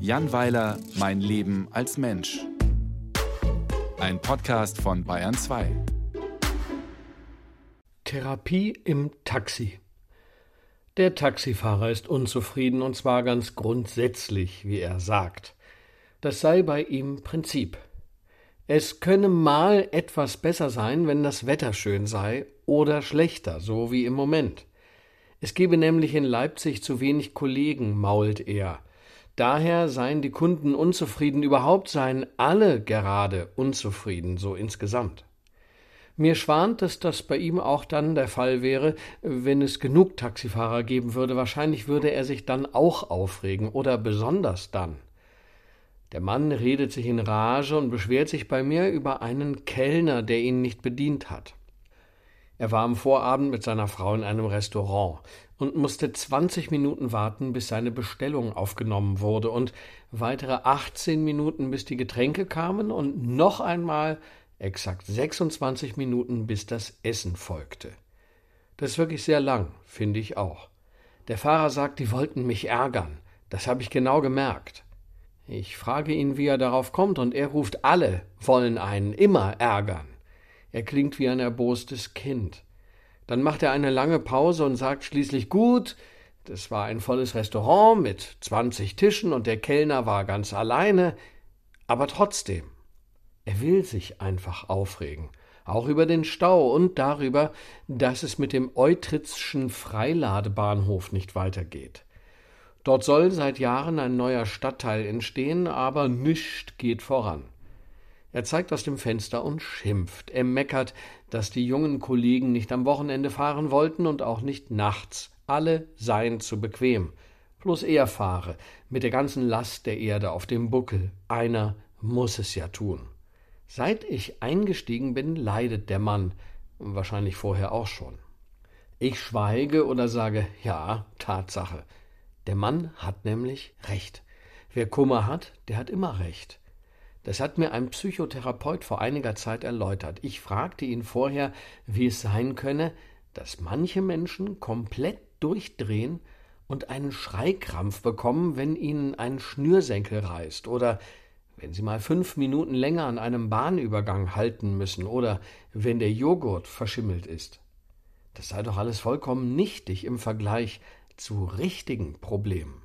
Jan Weiler, Mein Leben als Mensch. Ein Podcast von Bayern 2. Therapie im Taxi. Der Taxifahrer ist unzufrieden und zwar ganz grundsätzlich, wie er sagt. Das sei bei ihm Prinzip. Es könne mal etwas besser sein, wenn das Wetter schön sei, oder schlechter, so wie im Moment. Es gebe nämlich in Leipzig zu wenig Kollegen, mault er. Daher seien die Kunden unzufrieden, überhaupt seien alle gerade unzufrieden, so insgesamt. Mir schwant, dass das bei ihm auch dann der Fall wäre, wenn es genug Taxifahrer geben würde. Wahrscheinlich würde er sich dann auch aufregen oder besonders dann. Der Mann redet sich in Rage und beschwert sich bei mir über einen Kellner, der ihn nicht bedient hat. Er war am Vorabend mit seiner Frau in einem Restaurant und musste 20 Minuten warten, bis seine Bestellung aufgenommen wurde und weitere 18 Minuten, bis die Getränke kamen und noch einmal exakt 26 Minuten, bis das Essen folgte. Das ist wirklich sehr lang, finde ich auch. Der Fahrer sagt, die wollten mich ärgern. Das habe ich genau gemerkt. Ich frage ihn, wie er darauf kommt, und er ruft, alle wollen einen immer ärgern. Er klingt wie ein erbostes Kind. Dann macht er eine lange Pause und sagt schließlich gut, das war ein volles Restaurant mit zwanzig Tischen und der Kellner war ganz alleine, aber trotzdem, er will sich einfach aufregen, auch über den Stau und darüber, dass es mit dem Eutritzschen Freiladebahnhof nicht weitergeht. Dort soll seit Jahren ein neuer Stadtteil entstehen, aber nischt geht voran. Er zeigt aus dem Fenster und schimpft. Er meckert, dass die jungen Kollegen nicht am Wochenende fahren wollten und auch nicht nachts. Alle seien zu bequem. Bloß er fahre, mit der ganzen Last der Erde auf dem Buckel. Einer muss es ja tun. Seit ich eingestiegen bin, leidet der Mann, wahrscheinlich vorher auch schon. Ich schweige oder sage ja, Tatsache. Der Mann hat nämlich recht. Wer Kummer hat, der hat immer recht. Das hat mir ein Psychotherapeut vor einiger Zeit erläutert. Ich fragte ihn vorher, wie es sein könne, dass manche Menschen komplett durchdrehen und einen Schreikrampf bekommen, wenn ihnen ein Schnürsenkel reißt oder wenn sie mal fünf Minuten länger an einem Bahnübergang halten müssen oder wenn der Joghurt verschimmelt ist. Das sei doch alles vollkommen nichtig im Vergleich zu richtigen Problemen.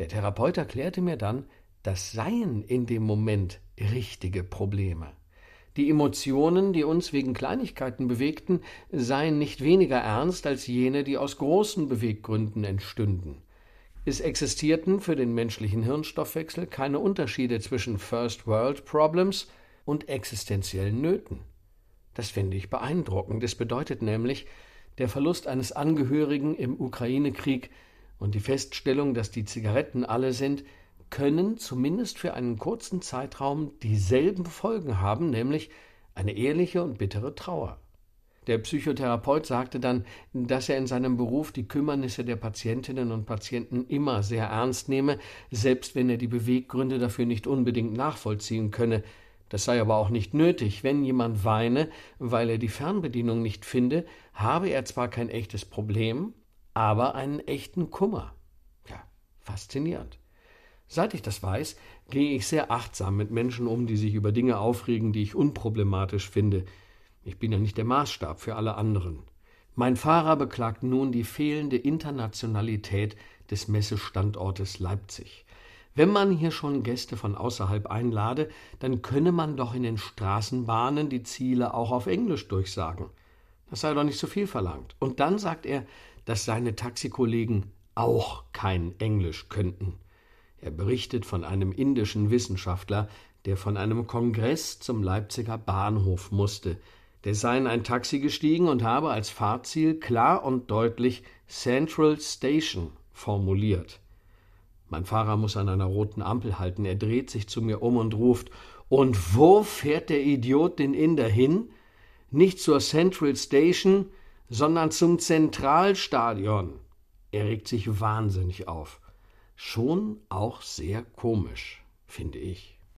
Der Therapeut erklärte mir dann, das seien in dem Moment richtige Probleme. Die Emotionen, die uns wegen Kleinigkeiten bewegten, seien nicht weniger ernst als jene, die aus großen Beweggründen entstünden. Es existierten für den menschlichen Hirnstoffwechsel keine Unterschiede zwischen First World Problems und existenziellen Nöten. Das finde ich beeindruckend. Es bedeutet nämlich, der Verlust eines Angehörigen im Ukraine-Krieg und die Feststellung, dass die Zigaretten alle sind, können zumindest für einen kurzen Zeitraum dieselben Folgen haben, nämlich eine ehrliche und bittere Trauer. Der Psychotherapeut sagte dann, dass er in seinem Beruf die Kümmernisse der Patientinnen und Patienten immer sehr ernst nehme, selbst wenn er die Beweggründe dafür nicht unbedingt nachvollziehen könne. Das sei aber auch nicht nötig. Wenn jemand weine, weil er die Fernbedienung nicht finde, habe er zwar kein echtes Problem, aber einen echten Kummer. Ja, faszinierend. Seit ich das weiß, gehe ich sehr achtsam mit Menschen um, die sich über Dinge aufregen, die ich unproblematisch finde. Ich bin ja nicht der Maßstab für alle anderen. Mein Fahrer beklagt nun die fehlende Internationalität des Messestandortes Leipzig. Wenn man hier schon Gäste von außerhalb einlade, dann könne man doch in den Straßenbahnen die Ziele auch auf Englisch durchsagen. Das sei doch nicht so viel verlangt. Und dann sagt er, dass seine Taxikollegen auch kein Englisch könnten. Er berichtet von einem indischen Wissenschaftler, der von einem Kongress zum Leipziger Bahnhof musste. Der sei in ein Taxi gestiegen und habe als Fahrziel klar und deutlich Central Station formuliert. Mein Fahrer muss an einer roten Ampel halten. Er dreht sich zu mir um und ruft: Und wo fährt der Idiot den Inder hin? Nicht zur Central Station, sondern zum Zentralstadion. Er regt sich wahnsinnig auf. Schon auch sehr komisch, finde ich.